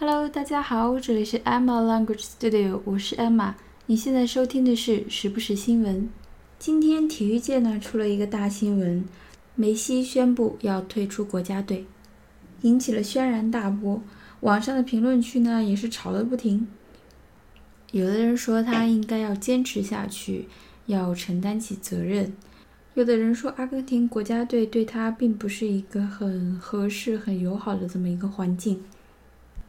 Hello，大家好，这里是 Emma Language Studio，我是 Emma。你现在收听的是时不时新闻。今天体育界呢出了一个大新闻，梅西宣布要退出国家队，引起了轩然大波。网上的评论区呢也是吵得不停。有的人说他应该要坚持下去，要承担起责任；有的人说阿根廷国家队对他并不是一个很合适、很友好的这么一个环境。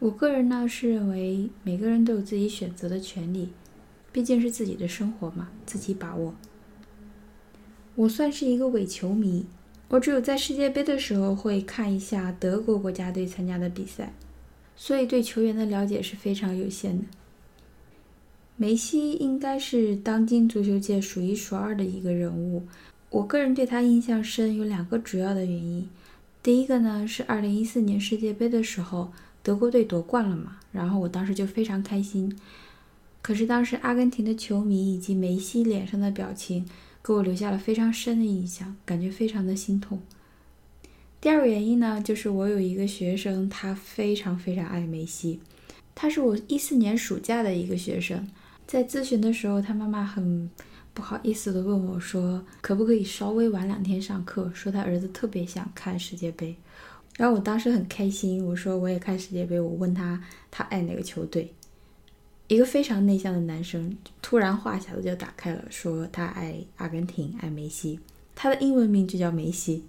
我个人呢是认为每个人都有自己选择的权利，毕竟是自己的生活嘛，自己把握。我算是一个伪球迷，我只有在世界杯的时候会看一下德国国家队参加的比赛，所以对球员的了解是非常有限的。梅西应该是当今足球界数一数二的一个人物，我个人对他印象深有两个主要的原因，第一个呢是2014年世界杯的时候。德国队夺冠了嘛？然后我当时就非常开心。可是当时阿根廷的球迷以及梅西脸上的表情，给我留下了非常深的印象，感觉非常的心痛。第二个原因呢，就是我有一个学生，他非常非常爱梅西。他是我一四年暑假的一个学生，在咨询的时候，他妈妈很不好意思的问我说，可不可以稍微晚两天上课？说他儿子特别想看世界杯。然后我当时很开心，我说我也看世界杯。我问他他爱哪个球队，一个非常内向的男生突然话匣子就打开了，说他爱阿根廷，爱梅西。他的英文名就叫梅西。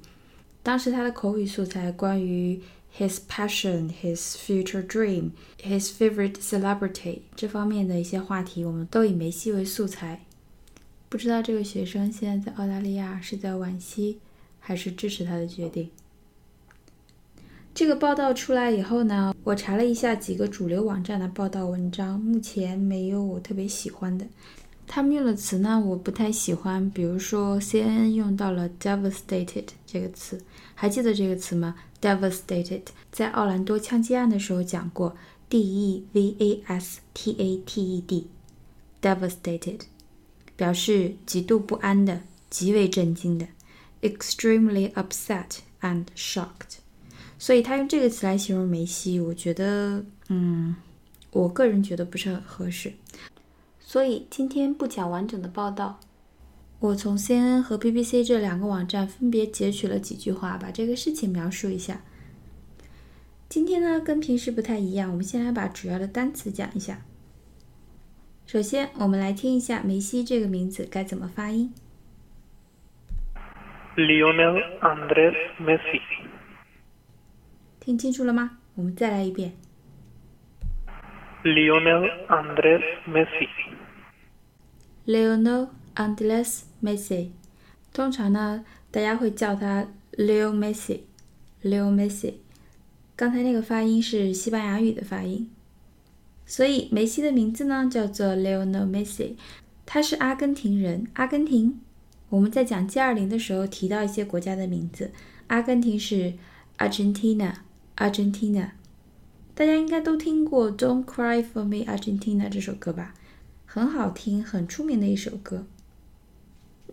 当时他的口语素材关于 his passion, his future dream, his favorite celebrity 这方面的一些话题，我们都以梅西为素材。不知道这个学生现在在澳大利亚是在惋惜还是支持他的决定？这个报道出来以后呢，我查了一下几个主流网站的报道文章，目前没有我特别喜欢的。他们用的词呢，我不太喜欢。比如说，CNN 用到了 “devastated” 这个词，还记得这个词吗？“devastated” 在奥兰多枪击案的时候讲过，“d-e-v-a-s-t-a-t-e-d”，“devastated” 表示极度不安的、极为震惊的，“extremely upset and shocked”。所以他用这个词来形容梅西，我觉得，嗯，我个人觉得不是很合适。所以今天不讲完整的报道，我从 CNN 和 BBC 这两个网站分别截取了几句话，把这个事情描述一下。今天呢，跟平时不太一样，我们先来把主要的单词讲一下。首先，我们来听一下梅西这个名字该怎么发音：Lionel Andres Messi。听清楚了吗？我们再来一遍。Lionel Andres Messi。Lionel Andres Messi。通常呢，大家会叫他 Leo Messi。Leo Messi。刚才那个发音是西班牙语的发音。所以梅西的名字呢叫做 Lionel Messi。他是阿根廷人。阿根廷。我们在讲 G20 的时候提到一些国家的名字。阿根廷是 Argentina。Argentina，大家应该都听过《Don't Cry for Me, Argentina》这首歌吧？很好听，很出名的一首歌。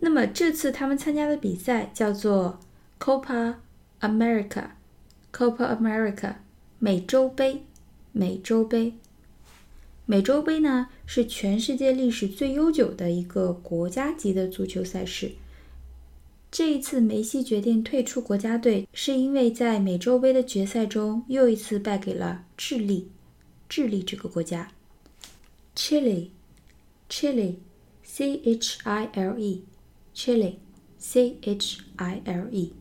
那么这次他们参加的比赛叫做 Copa America，Copa America，美洲杯，美洲杯。美洲杯呢是全世界历史最悠久的一个国家级的足球赛事。这一次，梅西决定退出国家队，是因为在美洲杯的决赛中又一次败给了智利。智利这个国家，Chile，Chile，C H I L E，Chile，C H I L E。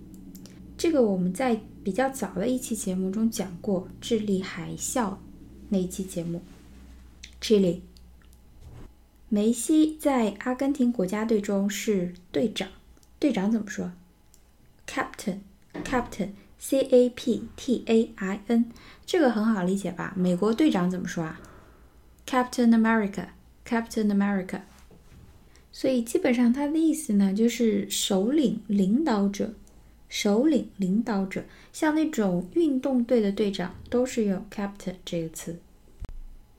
这个我们在比较早的一期节目中讲过，智利海啸那一期节目。Chile，梅西在阿根廷国家队中是队长。队长怎么说？Captain，Captain，C A P T A I N，这个很好理解吧？美国队长怎么说啊？Captain America，Captain America。所以基本上它的意思呢，就是首领、领导者、首领、领导者。像那种运动队的队长都是用 Captain 这个词。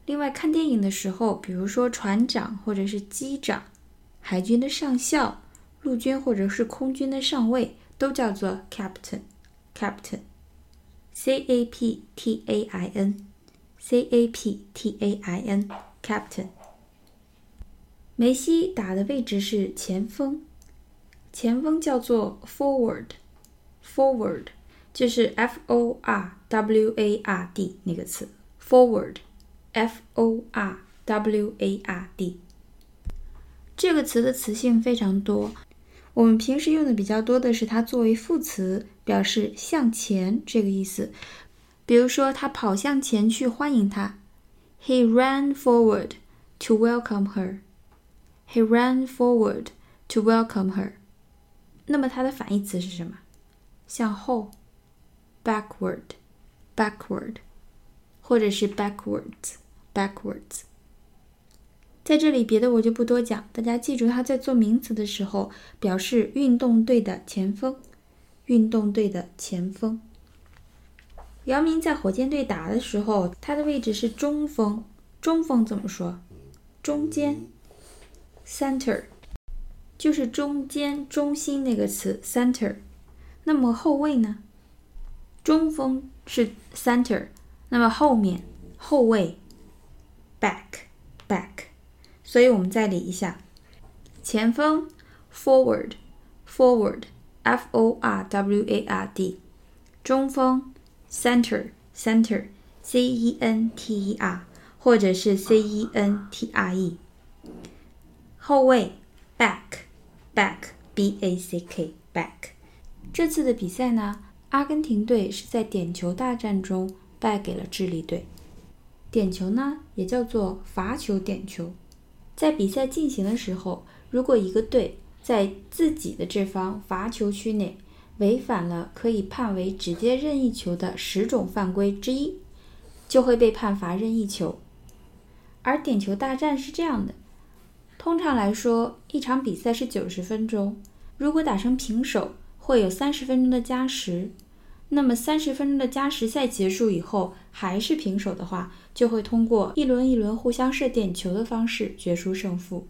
另外看电影的时候，比如说船长或者是机长，海军的上校。陆军或者是空军的上尉都叫做 captain，captain，c a p t a i n，c a p t a i n，captain。梅西打的位置是前锋，前锋叫做 forward，forward 就是 f o r w a r d 那个词，forward，f o r w a r d 这个词的词性非常多，我们平时用的比较多的是它作为副词，表示向前这个意思。比如说，他跑向前去欢迎她，He ran forward to welcome her. He ran forward to welcome her. 那么它的反义词是什么？向后，backward，backward，或者是 backwards，backwards。在这里，别的我就不多讲，大家记住，它在做名词的时候表示运动队的前锋，运动队的前锋。姚明在火箭队打的时候，他的位置是中锋，中锋怎么说？中间。Center，就是中间、中心那个词 center。那么后卫呢？中锋是 center，那么后面后卫 back，back。所以我们再理一下：前锋 forward，forward，f o r w a r d；中锋 center，center，c e n t e r，或者是 c e n t r e。后卫，back，back，b a c k，back。这次的比赛呢，阿根廷队是在点球大战中败给了智利队。点球呢，也叫做罚球点球。在比赛进行的时候，如果一个队在自己的这方罚球区内违反了可以判为直接任意球的十种犯规之一，就会被判罚任意球。而点球大战是这样的。通常来说，一场比赛是九十分钟。如果打成平手，会有三十分钟的加时。那么三十分钟的加时赛结束以后还是平手的话，就会通过一轮一轮互相射点球的方式决出胜负。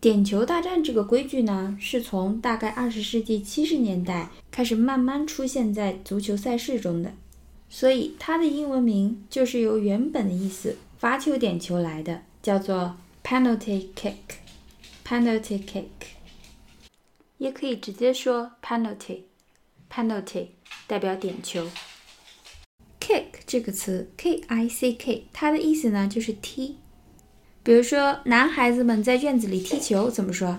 点球大战这个规矩呢，是从大概二十世纪七十年代开始慢慢出现在足球赛事中的，所以它的英文名就是由原本的意思“罚球点球”来的，叫做。Penalty kick，penalty kick，也可以直接说 penalty，penalty 代表点球。kick 这个词，k i c k，它的意思呢就是踢。比如说，男孩子们在院子里踢球怎么说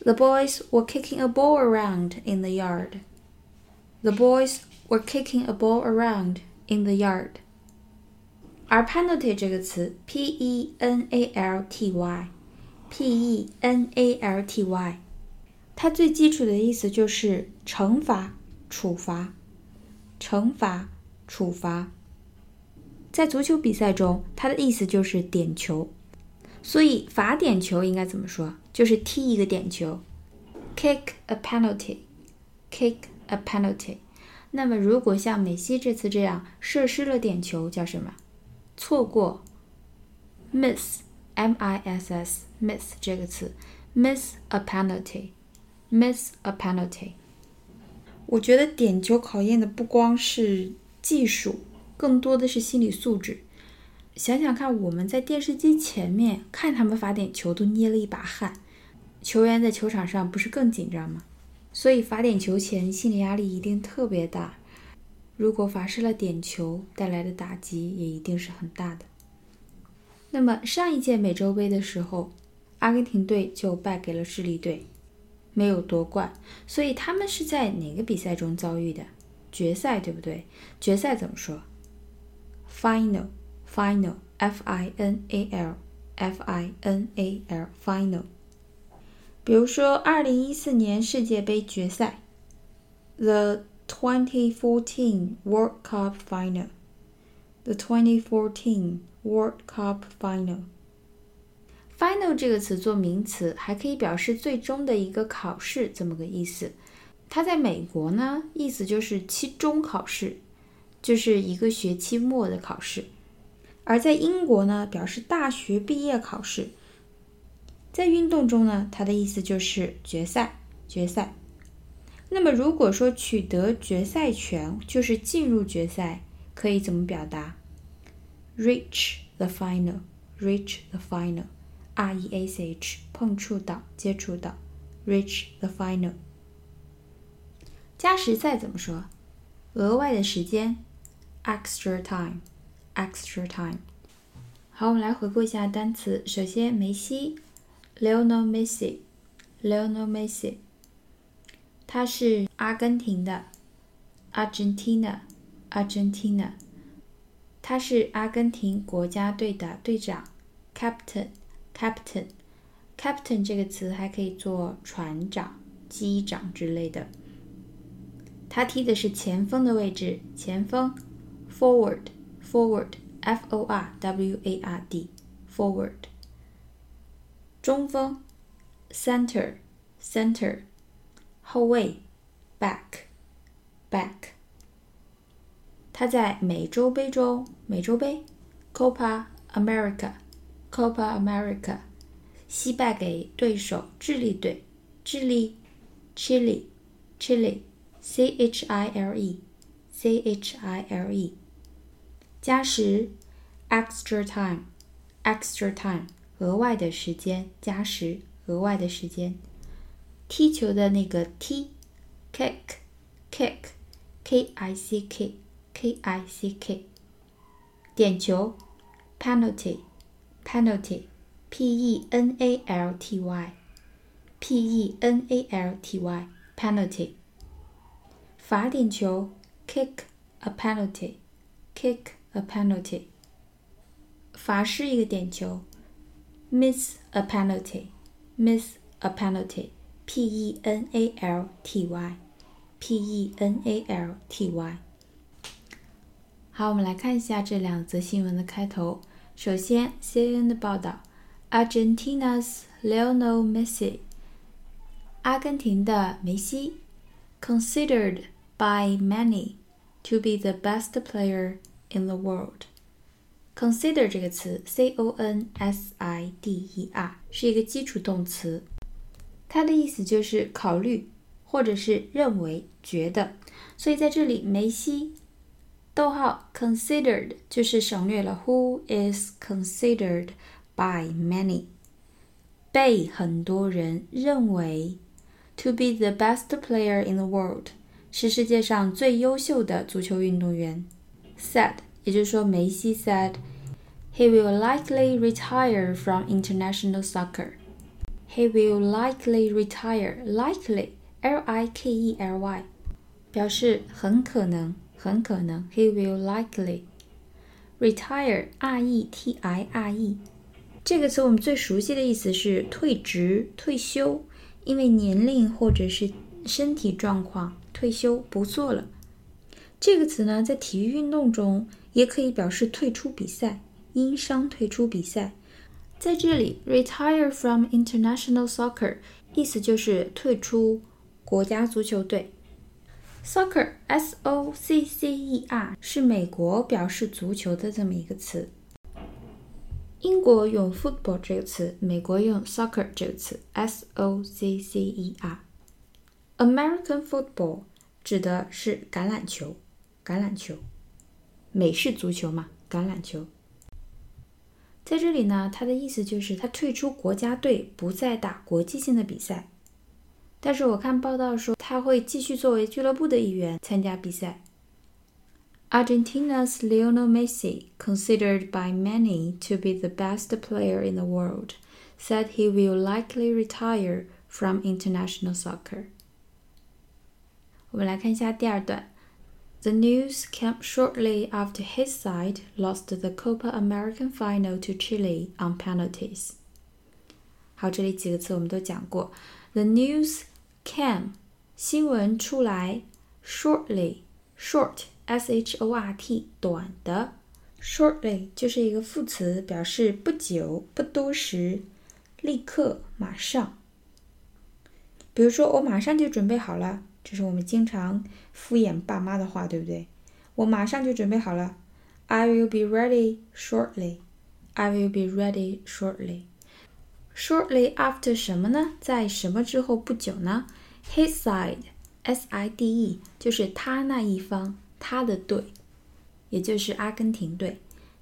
？The boys were kicking a ball around in the yard. The boys were kicking a ball around in the yard. 而 penalty 这个词，p e n a l t y，p e n a l t y，它最基础的意思就是惩罚、处罚、惩罚、处罚。在足球比赛中，它的意思就是点球。所以罚点球应该怎么说？就是踢一个点球，kick a penalty，kick a penalty。那么如果像梅西这次这样射失了点球，叫什么？错过，miss，m i s s，miss 这个词，miss a penalty，miss a penalty。我觉得点球考验的不光是技术，更多的是心理素质。想想看，我们在电视机前面看他们罚点球，都捏了一把汗，球员在球场上不是更紧张吗？所以罚点球前心理压力一定特别大。如果罚失了点球，带来的打击也一定是很大的。那么上一届美洲杯的时候，阿根廷队就败给了智利队，没有夺冠。所以他们是在哪个比赛中遭遇的？决赛，对不对？决赛怎么说？Final，final，f i n a l，f i n a l，final。比如说二零一四年世界杯决赛，the。2014 World Cup Final. The 2014 World Cup Final. Final 这个词做名词，还可以表示最终的一个考试，这么个意思。它在美国呢，意思就是期中考试，就是一个学期末的考试；而在英国呢，表示大学毕业考试。在运动中呢，它的意思就是决赛，决赛。那么，如果说取得决赛权就是进入决赛，可以怎么表达 reach the final，reach the final R E A C H，碰触到、接触到，reach the final。加时赛怎么说？额外的时间，extra time，extra time。好，我们来回顾一下单词。首先，梅西，Lionel Messi，Lionel Messi，他是阿根廷的，Argentina，Argentina，他是阿根廷国家队的队长，Captain Captain，Captain 这个词还可以做船长、机长之类的。他踢的是前锋的位置，前锋，Forward，Forward。F O R W A R D，forward。中锋，center，center。后卫，back，back。他在美洲杯中，美洲杯，Copa America Copa America，惜败给对手智利队，智利，Chile，Chile，C H I L E，C H I L E。加时，extra time，extra time，额外的时间，加时，额外的时间。踢球的那个踢，kick，kick，k i c k，k i c k。点球，penalty。Pen alty, e n a l t y，p e n a l t y，penalty。罚点球，kick a penalty，kick。a penalty，罚失一个点球，miss a penalty，miss a penalty，p e n a l t y，p e n a l t y。好，我们来看一下这两则新闻的开头。首先，CNN 的报道：Argentina's Lionel Messi，阿根廷的梅西，considered by many to be the best player in the world. Consider 这个词，c o n s i d e r 是一个基础动词，它的意思就是考虑或者是认为、觉得。所以在这里，梅西，逗号 considered 就是省略了 who is considered by many，被很多人认为 to be the best player in the world 是世界上最优秀的足球运动员。said，也就是说，梅西 said he will likely retire from international soccer. He will likely retire. Likely, L-I-K-E-L-Y，表示很可能， 很可能。He will likely retire. R-E-T-I-R-E，这个词我们最熟悉的意思是退职、退休，因为年龄或者是身体状况退休不做了。这个词呢，在体育运动中也可以表示退出比赛，因伤退出比赛。在这里，retire from international soccer 意思就是退出国家足球队。Soccer，s-o-c-c-e-r 是美国表示足球的这么一个词。英国用 football 这个词，美国用 soccer 这个词，s-o-c-c-e-r。American football 指的是橄榄球。橄榄球，美式足球嘛，橄榄球。在这里呢，他的意思就是他退出国家队，不再打国际性的比赛。但是我看报道说，他会继续作为俱乐部的一员参加比赛。Argentina's Lionel Messi, considered by many to be the best player in the world, said he will likely retire from international soccer. 我们来看一下第二段。The news came shortly after his side lost the Copa American final to Chile on penalties. 好，这里几个词我们都讲过。The news cam 新闻出来，shortly，short s h o r t 短的，shortly 就是一个副词，表示不久、不多时、立刻、马上。比如说，我马上就准备好了。这是我们经常敷衍爸妈的话，对不对？我马上就准备好了。I will be ready shortly. I will be ready shortly. Shortly after 什么呢？在什么之后不久呢？His side, S-I-D-E，就是他那一方，他的队，也就是阿根廷队。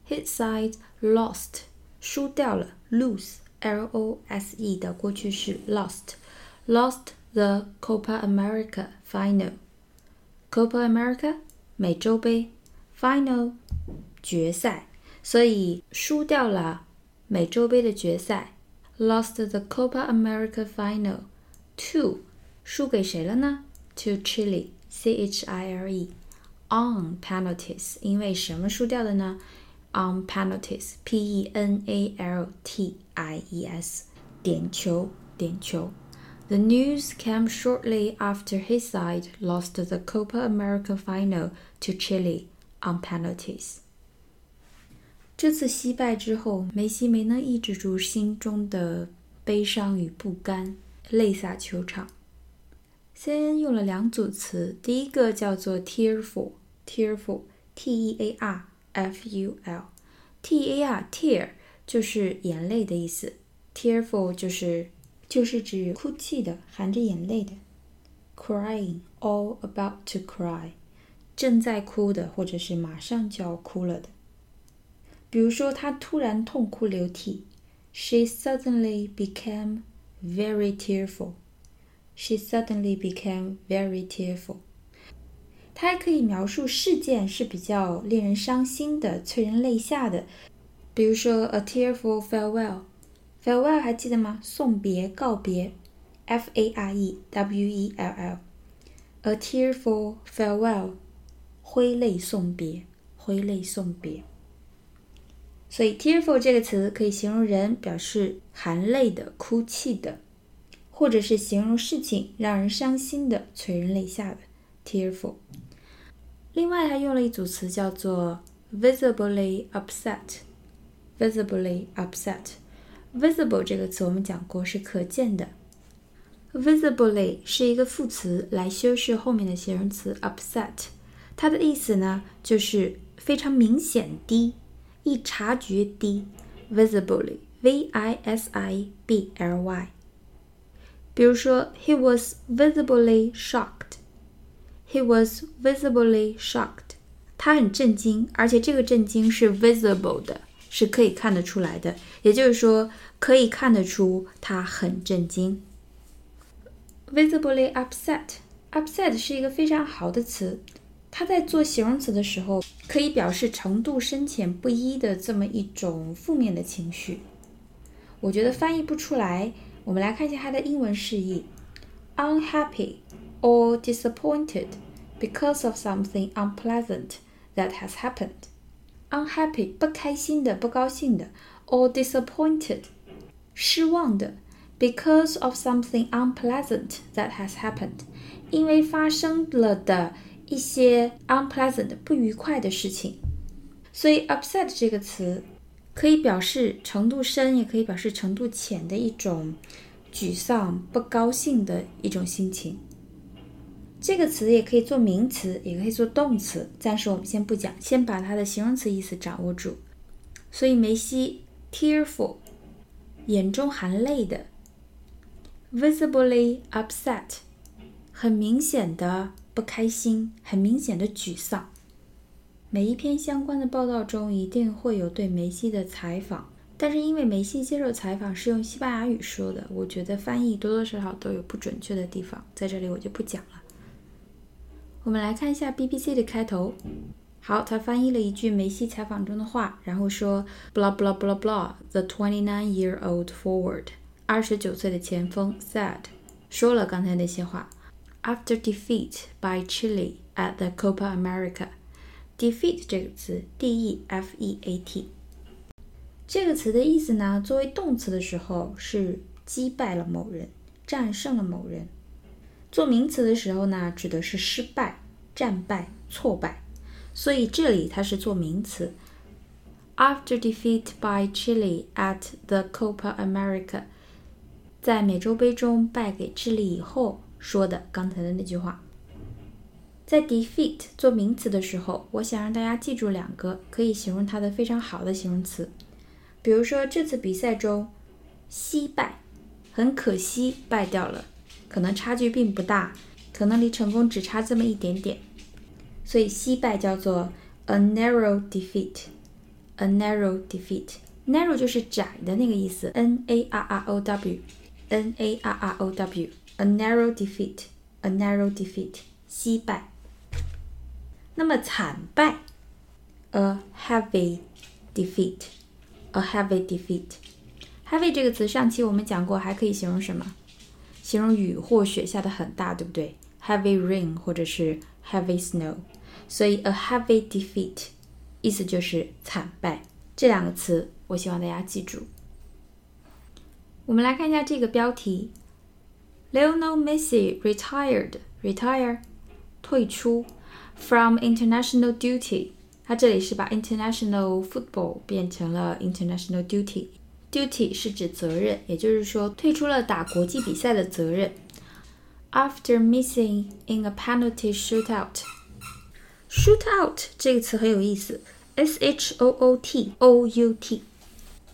his side lost，输掉了，lose，l o s e 的过去式 lost，lost the Copa America final。Copa America 美洲杯 final 决赛，所以输掉了美洲杯的决赛 ，lost the Copa America final to 输给谁了呢？To Chile，C H I L E on penalties，因为什么输掉的呢？On penalties，P E N A L T I E S，点球，点球。The news came shortly after his side lost the Copa America final to Chile on penalties. 这次惜败之后，梅西没能抑制住心中的悲伤与不甘，泪洒球场。CNN 用了两组词，第一个叫做 tearful，tearful，t e a r f u l，t a r tear 就是眼泪的意思，tearful 就是就是指哭泣的，含着眼泪的，crying，all about to cry，正在哭的，或者是马上就要哭了的。比如说，他突然痛哭流涕，She suddenly became very tearful. She suddenly became very tearful. 它还可以描述事件是比较令人伤心的、催人泪下的，比如说 a tearful farewell。farewell 还记得吗？送别、告别，f a r e w e l l。a tearful farewell，挥泪送别，挥泪送别。所以，tearful 这个词可以形容人，表示含泪的、哭泣的，或者是形容事情让人伤心的、催人泪下的。tearful。另外，还用了一组词叫做 visibly upset。visibly upset。visible 这个词我们讲过是可见的。visibly 是一个副词来修饰后面的形容词 upset，它的意思呢就是非常明显低。一察觉低，visibly，v i s i b l y。比如说，he was visibly shocked。he was visibly shocked。他很震惊，而且这个震惊是 visible 的，是可以看得出来的。也就是说，可以看得出他很震惊。visibly upset，upset 是一个非常好的词。 它在做形容词的时候，可以表示程度深浅不一的这么一种负面的情绪。我觉得翻译不出来，我们来看一下它的英文释义：unhappy or disappointed because of something unpleasant that has happened。unhappy 不开心的、不高兴的，or disappointed 失望的，because of something unpleasant that has happened 因为发生了的。一些 unpleasant 不愉快的事情，所以 upset 这个词可以表示程度深，也可以表示程度浅的一种沮丧、不高兴的一种心情。这个词也可以做名词，也可以做动词。暂时我们先不讲，先把它的形容词意思掌握住。所以梅西 tearful，眼中含泪的；visibly upset，很明显的。不开心，很明显的沮丧。每一篇相关的报道中一定会有对梅西的采访，但是因为梅西接受采访是用西班牙语说的，我觉得翻译多多少少都有不准确的地方，在这里我就不讲了。我们来看一下 BBC 的开头。好，他翻译了一句梅西采访中的话，然后说：“blah blah blah blah”，the twenty-nine-year-old forward，二十九岁的前锋 said，说了刚才那些话。After defeat by Chile at the Copa America，defeat 这个词，D-E-F-E-A-T，这个词的意思呢，作为动词的时候是击败了某人，战胜了某人；做名词的时候呢，指的是失败、战败、挫败。所以这里它是做名词。After defeat by Chile at the Copa America，在美洲杯中败给智利以后。说的刚才的那句话，在 defeat 做名词的时候，我想让大家记住两个可以形容它的非常好的形容词。比如说这次比赛中，惜败，很可惜败掉了，可能差距并不大，可能离成功只差这么一点点，所以惜败叫做 a narrow defeat。a narrow defeat。narrow 就是窄的那个意思，n a r r o w，n a r r o w A narrow defeat，a narrow defeat，惜败。那么惨败，a heavy defeat，a heavy defeat。heavy 这个词上期我们讲过，还可以形容什么？形容雨或雪下的很大，对不对？heavy rain 或者是 heavy snow。所以 a heavy defeat 意思就是惨败。这两个词，我希望大家记住。我们来看一下这个标题 ：Lionel Messi retired，retire，退出 from international duty。它这里是把 international football 变成了 international duty。duty 是指责任，也就是说退出了打国际比赛的责任。After missing in a penalty shootout，shootout 这个词很有意思。S H O O T O U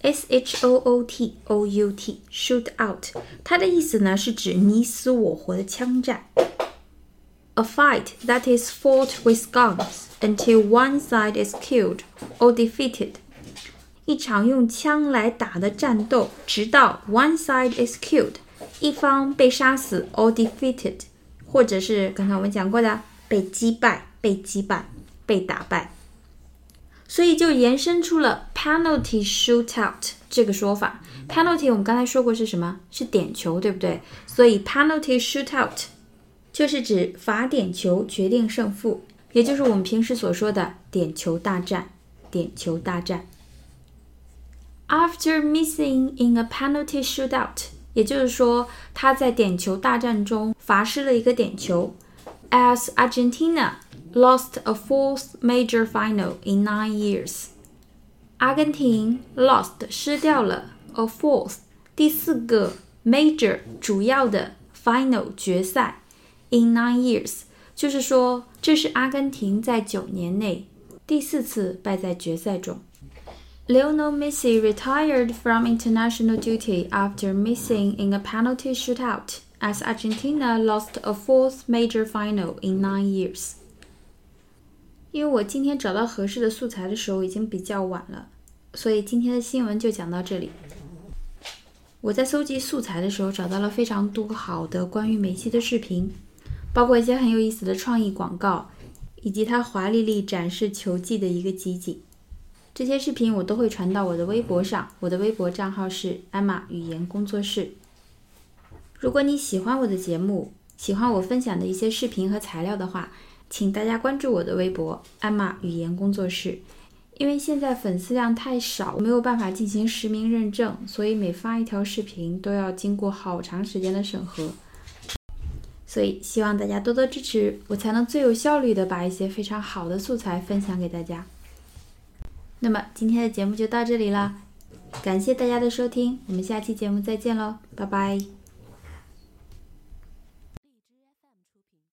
T，S H O O T O U T，shoot out，它的意思呢是指你死我活的枪战。A fight that is fought with guns until one side is killed or defeated，一场用枪来打的战斗，直到 one side is killed，一方被杀死 or defeated，或者是刚才我们讲过的被击败、被击败、被打败。 所以就延伸出了 penalty shootout 这个说法。penalty 我们刚才说过是什么？是点球，对不对？所以 penalty shootout 就是指罚点球决定胜负，也就是我们平时所说的点球大战。点球大战。After missing in a penalty shootout，也就是说他在点球大战中罚失了一个点球。As Argentina lost a fourth major final in nine years。阿根廷 lost 失掉了 a fourth 第四个 major 主要的 final 决赛 in nine years，就是说这是阿根廷在九年内第四次败在决赛中。Lionel Messi retired from international duty after missing in a penalty shootout as Argentina lost a fourth major final in nine years. 因为我今天找到合适的素材的时候已经比较晚了，所以今天的新闻就讲到这里。我在搜集素材的时候找到了非常多好的关于梅西的视频，包括一些很有意思的创意广告，以及他华丽丽展示球技的一个集锦。这些视频我都会传到我的微博上，我的微博账号是艾玛语言工作室。如果你喜欢我的节目，喜欢我分享的一些视频和材料的话，请大家关注我的微博“艾玛语言工作室”，因为现在粉丝量太少，没有办法进行实名认证，所以每发一条视频都要经过好长时间的审核。所以希望大家多多支持，我才能最有效率的把一些非常好的素材分享给大家。那么今天的节目就到这里了，感谢大家的收听，我们下期节目再见喽，拜拜。